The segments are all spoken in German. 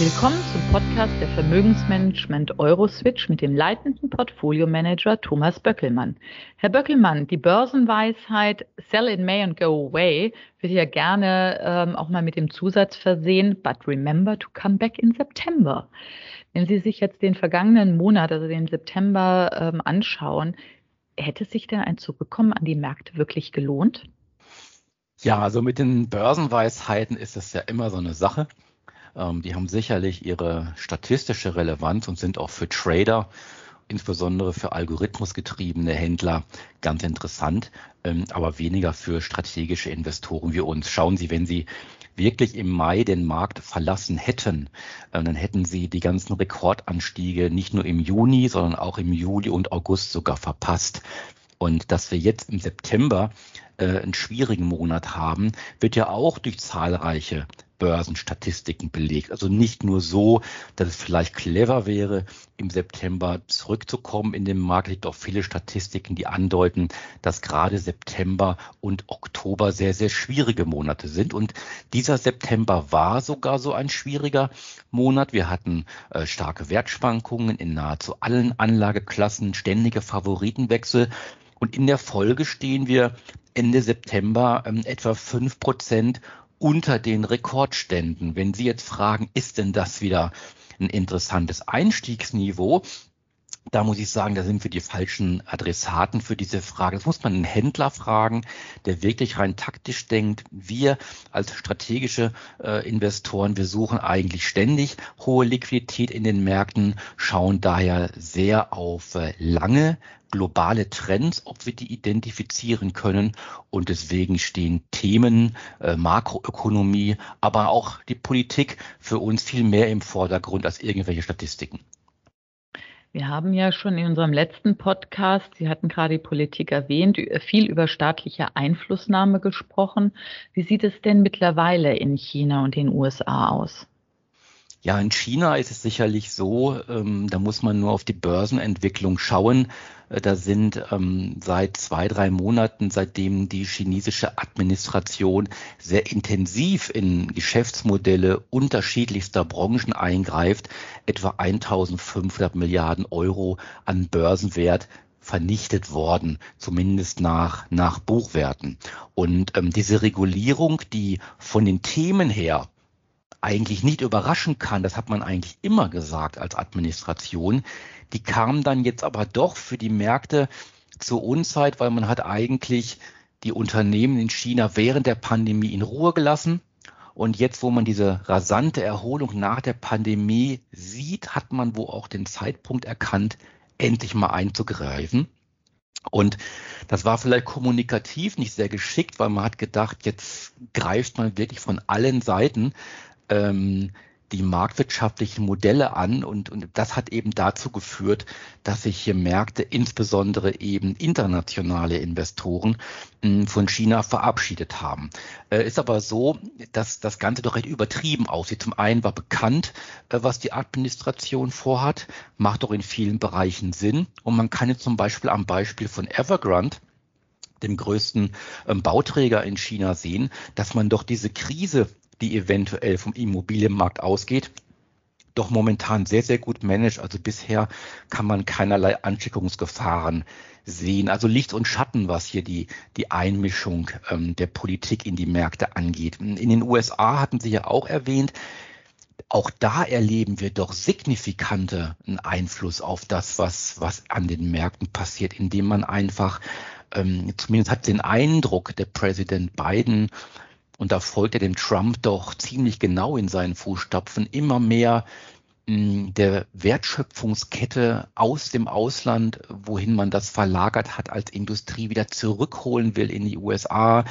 Willkommen zum Podcast der Vermögensmanagement Euroswitch mit dem leitenden Portfolio-Manager Thomas Böckelmann. Herr Böckelmann, die Börsenweisheit Sell in May and go away wird ja gerne ähm, auch mal mit dem Zusatz versehen, but remember to come back in September. Wenn Sie sich jetzt den vergangenen Monat, also den September, ähm, anschauen, hätte sich denn ein Zurückkommen an die Märkte wirklich gelohnt? Ja, also mit den Börsenweisheiten ist es ja immer so eine Sache. Ähm, die haben sicherlich ihre statistische Relevanz und sind auch für Trader, insbesondere für algorithmusgetriebene Händler, ganz interessant, ähm, aber weniger für strategische Investoren wie uns. Schauen Sie, wenn Sie wirklich im Mai den Markt verlassen hätten, äh, dann hätten sie die ganzen Rekordanstiege nicht nur im Juni, sondern auch im Juli und August sogar verpasst. Und dass wir jetzt im September äh, einen schwierigen Monat haben, wird ja auch durch zahlreiche Börsenstatistiken belegt. Also nicht nur so, dass es vielleicht clever wäre, im September zurückzukommen in den Markt. Es gibt auch viele Statistiken, die andeuten, dass gerade September und Oktober sehr, sehr schwierige Monate sind. Und dieser September war sogar so ein schwieriger Monat. Wir hatten äh, starke Wertschwankungen in nahezu allen Anlageklassen, ständige Favoritenwechsel. Und in der Folge stehen wir Ende September ähm, etwa fünf Prozent unter den Rekordständen. Wenn Sie jetzt fragen, ist denn das wieder ein interessantes Einstiegsniveau? Da muss ich sagen, da sind wir die falschen Adressaten für diese Frage. Das muss man einen Händler fragen, der wirklich rein taktisch denkt. Wir als strategische äh, Investoren, wir suchen eigentlich ständig hohe Liquidität in den Märkten, schauen daher sehr auf äh, lange globale Trends, ob wir die identifizieren können. Und deswegen stehen Themen äh, Makroökonomie, aber auch die Politik für uns viel mehr im Vordergrund als irgendwelche Statistiken. Wir haben ja schon in unserem letzten Podcast, Sie hatten gerade die Politik erwähnt, viel über staatliche Einflussnahme gesprochen. Wie sieht es denn mittlerweile in China und den USA aus? Ja, in China ist es sicherlich so, ähm, da muss man nur auf die Börsenentwicklung schauen. Äh, da sind ähm, seit zwei, drei Monaten, seitdem die chinesische Administration sehr intensiv in Geschäftsmodelle unterschiedlichster Branchen eingreift, etwa 1500 Milliarden Euro an Börsenwert vernichtet worden, zumindest nach, nach Buchwerten. Und ähm, diese Regulierung, die von den Themen her eigentlich nicht überraschen kann, das hat man eigentlich immer gesagt als Administration, die kam dann jetzt aber doch für die Märkte zur Unzeit, weil man hat eigentlich die Unternehmen in China während der Pandemie in Ruhe gelassen. Und jetzt, wo man diese rasante Erholung nach der Pandemie sieht, hat man wo auch den Zeitpunkt erkannt, endlich mal einzugreifen. Und das war vielleicht kommunikativ nicht sehr geschickt, weil man hat gedacht, jetzt greift man wirklich von allen Seiten ähm, die marktwirtschaftlichen Modelle an und, und das hat eben dazu geführt, dass sich hier Märkte, insbesondere eben internationale Investoren von China verabschiedet haben. Äh, ist aber so, dass das Ganze doch recht übertrieben aussieht. Zum einen war bekannt, äh, was die Administration vorhat, macht doch in vielen Bereichen Sinn und man kann jetzt zum Beispiel am Beispiel von Evergrande dem größten ähm, Bauträger in China sehen, dass man doch diese Krise die eventuell vom Immobilienmarkt ausgeht, doch momentan sehr, sehr gut managt. Also bisher kann man keinerlei Ansteckungsgefahren sehen. Also Licht und Schatten, was hier die, die Einmischung ähm, der Politik in die Märkte angeht. In den USA hatten Sie ja auch erwähnt, auch da erleben wir doch signifikante Einfluss auf das, was, was an den Märkten passiert, indem man einfach, ähm, zumindest hat den Eindruck, der Präsident Biden und da folgt er dem Trump doch ziemlich genau in seinen Fußstapfen, immer mehr hm, der Wertschöpfungskette aus dem Ausland, wohin man das verlagert hat, als Industrie wieder zurückholen will in die USA.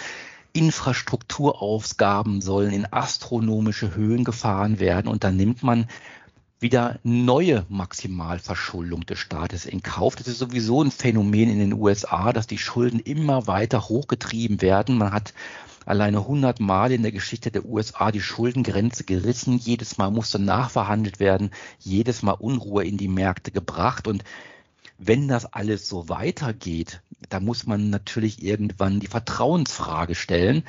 Infrastrukturausgaben sollen in astronomische Höhen gefahren werden und dann nimmt man wieder neue Maximalverschuldung des Staates in Kauf. Das ist sowieso ein Phänomen in den USA, dass die Schulden immer weiter hochgetrieben werden. Man hat alleine 100 Mal in der Geschichte der USA die Schuldengrenze gerissen. Jedes Mal musste nachverhandelt werden, jedes Mal Unruhe in die Märkte gebracht. Und wenn das alles so weitergeht, da muss man natürlich irgendwann die Vertrauensfrage stellen.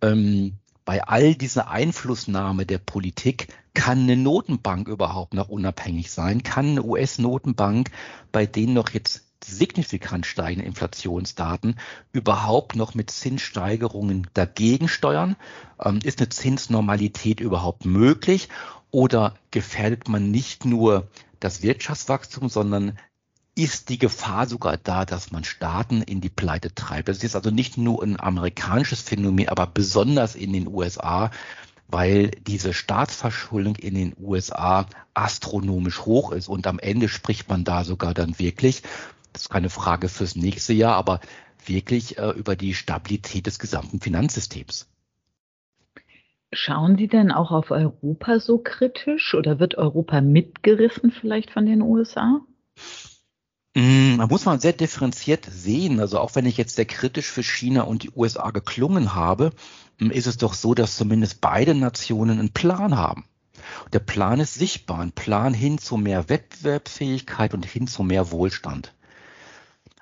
Ähm, bei all dieser Einflussnahme der Politik kann eine Notenbank überhaupt noch unabhängig sein? Kann eine US-Notenbank, bei denen noch jetzt signifikant steigende Inflationsdaten überhaupt noch mit Zinssteigerungen dagegen steuern? Ähm, ist eine Zinsnormalität überhaupt möglich? Oder gefährdet man nicht nur das Wirtschaftswachstum, sondern ist die Gefahr sogar da, dass man Staaten in die Pleite treibt. Das ist also nicht nur ein amerikanisches Phänomen, aber besonders in den USA, weil diese Staatsverschuldung in den USA astronomisch hoch ist und am Ende spricht man da sogar dann wirklich, das ist keine Frage fürs nächste Jahr, aber wirklich äh, über die Stabilität des gesamten Finanzsystems. Schauen Sie denn auch auf Europa so kritisch oder wird Europa mitgerissen vielleicht von den USA? Mm, man muss mal sehr differenziert sehen. Also auch wenn ich jetzt sehr kritisch für China und die USA geklungen habe, mm, ist es doch so, dass zumindest beide Nationen einen Plan haben. Der Plan ist sichtbar, ein Plan hin zu mehr Wettbewerbsfähigkeit und hin zu mehr Wohlstand.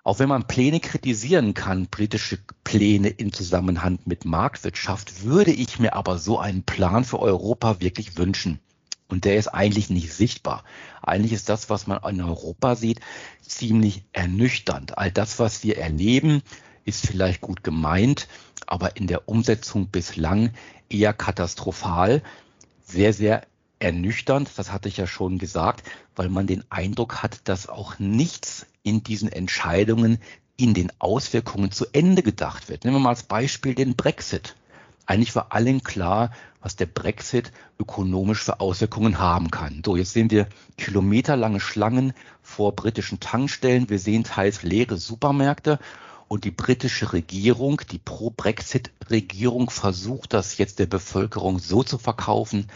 Auch wenn man Pläne kritisieren kann, politische Pläne im Zusammenhang mit Marktwirtschaft, würde ich mir aber so einen Plan für Europa wirklich wünschen. Und der ist eigentlich nicht sichtbar. Eigentlich ist das, was man in Europa sieht, ziemlich ernüchternd. All das, was wir erleben, ist vielleicht gut gemeint, aber in der Umsetzung bislang eher katastrophal. Sehr, sehr ernüchternd, das hatte ich ja schon gesagt, weil man den Eindruck hat, dass auch nichts in diesen Entscheidungen in den Auswirkungen zu Ende gedacht wird. Nehmen wir mal als Beispiel den Brexit. Eigentlich war allen klar, was der Brexit ökonomisch für Auswirkungen haben kann. So, jetzt sehen wir kilometerlange Schlangen vor britischen Tankstellen. Wir sehen teils leere Supermärkte. Und die britische Regierung, die Pro-Brexit-Regierung versucht das jetzt der Bevölkerung so zu verkaufen,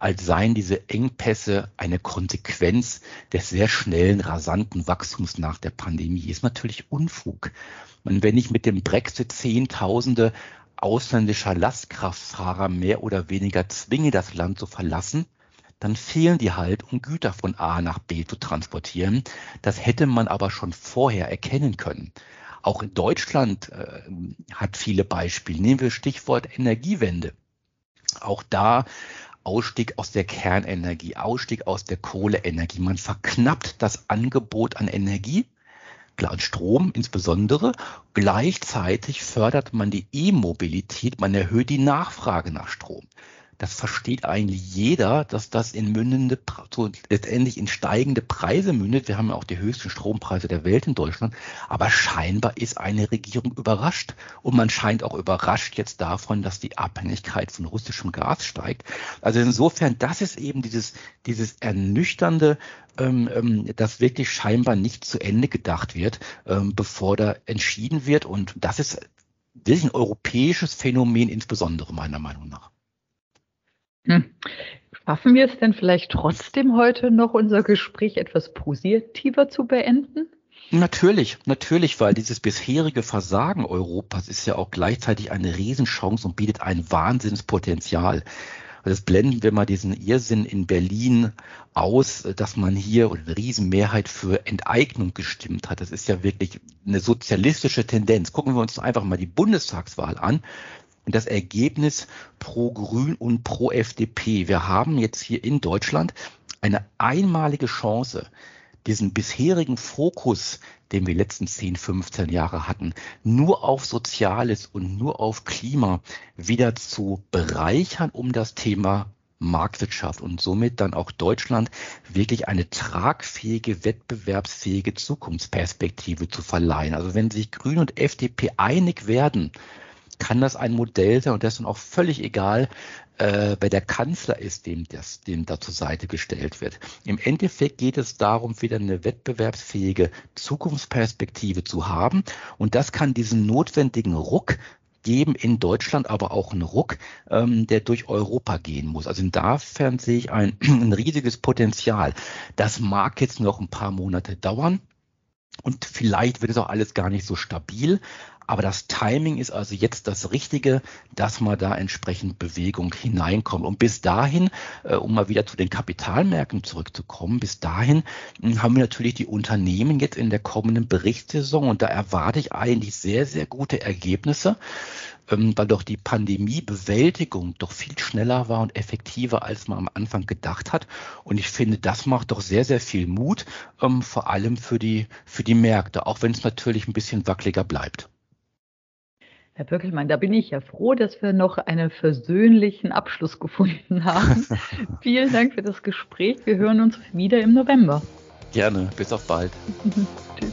als seien diese Engpässe eine Konsequenz des sehr schnellen, rasanten Wachstums nach der Pandemie. Ist natürlich Unfug. Und wenn ich mit dem Brexit Zehntausende ausländischer Lastkraftfahrer mehr oder weniger zwinge, das Land zu verlassen, dann fehlen die halt, um Güter von A nach B zu transportieren. Das hätte man aber schon vorher erkennen können. Auch in Deutschland äh, hat viele Beispiele. Nehmen wir Stichwort Energiewende. Auch da Ausstieg aus der Kernenergie, Ausstieg aus der Kohleenergie. Man verknappt das Angebot an Energie Strom insbesondere. Gleichzeitig fördert man die E-Mobilität, man erhöht die Nachfrage nach Strom das versteht eigentlich jeder, dass das in mündende, so letztendlich in steigende Preise mündet. Wir haben ja auch die höchsten Strompreise der Welt in Deutschland. Aber scheinbar ist eine Regierung überrascht. Und man scheint auch überrascht jetzt davon, dass die Abhängigkeit von russischem Gas steigt. Also insofern, das ist eben dieses, dieses ernüchternde, ähm, ähm, dass wirklich scheinbar nicht zu Ende gedacht wird, ähm, bevor da entschieden wird. Und das ist wirklich ein europäisches Phänomen insbesondere meiner Meinung nach. Hm. Schaffen wir es denn vielleicht trotzdem heute noch unser Gespräch etwas positiver zu beenden? Natürlich, natürlich, weil dieses bisherige Versagen Europas ist ja auch gleichzeitig eine Riesenchance und bietet ein Wahnsinnspotenzial. Das blenden wir mal diesen Irrsinn in Berlin aus, dass man hier eine Riesenmehrheit für Enteignung gestimmt hat. Das ist ja wirklich eine sozialistische Tendenz. Gucken wir uns einfach mal die Bundestagswahl an das Ergebnis pro Grün und pro FDP. Wir haben jetzt hier in Deutschland eine einmalige Chance, diesen bisherigen Fokus, den wir letzten 10, 15 Jahre hatten, nur auf Soziales und nur auf Klima wieder zu bereichern, um das Thema Marktwirtschaft und somit dann auch Deutschland wirklich eine tragfähige, wettbewerbsfähige Zukunftsperspektive zu verleihen. Also wenn sich Grün und FDP einig werden, kann das ein Modell sein und das ist dann auch völlig egal, äh, wer der Kanzler ist, dem das dem da zur Seite gestellt wird. Im Endeffekt geht es darum, wieder eine wettbewerbsfähige Zukunftsperspektive zu haben und das kann diesen notwendigen Ruck geben in Deutschland, aber auch einen Ruck, ähm, der durch Europa gehen muss. Also insofern sehe ich ein, ein riesiges Potenzial. Das mag jetzt noch ein paar Monate dauern. Und vielleicht wird es auch alles gar nicht so stabil, aber das Timing ist also jetzt das Richtige, dass man da entsprechend Bewegung hineinkommt. Und bis dahin, äh, um mal wieder zu den Kapitalmärkten zurückzukommen, bis dahin hm, haben wir natürlich die Unternehmen jetzt in der kommenden Berichtssaison und da erwarte ich eigentlich sehr, sehr gute Ergebnisse. ähm, weil doch die Pandemiebewältigung doch viel schneller war und effektiver, als man am Anfang gedacht hat. Und ich finde, das macht doch sehr, sehr viel Mut, ähm, vor allem für die, für die Märkte, auch wenn es natürlich ein bisschen wackeliger bleibt. Herr Böckelmann, da bin ich ja froh, dass wir noch einen versöhnlichen Abschluss gefunden haben. Vielen Dank für das Gespräch. Wir hören uns wieder im November. Gerne. Bis auf bald. Tschüss.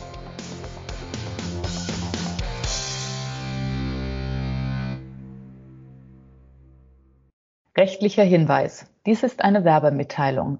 Rechtlicher Hinweis. Dies ist eine Werbemitteilung.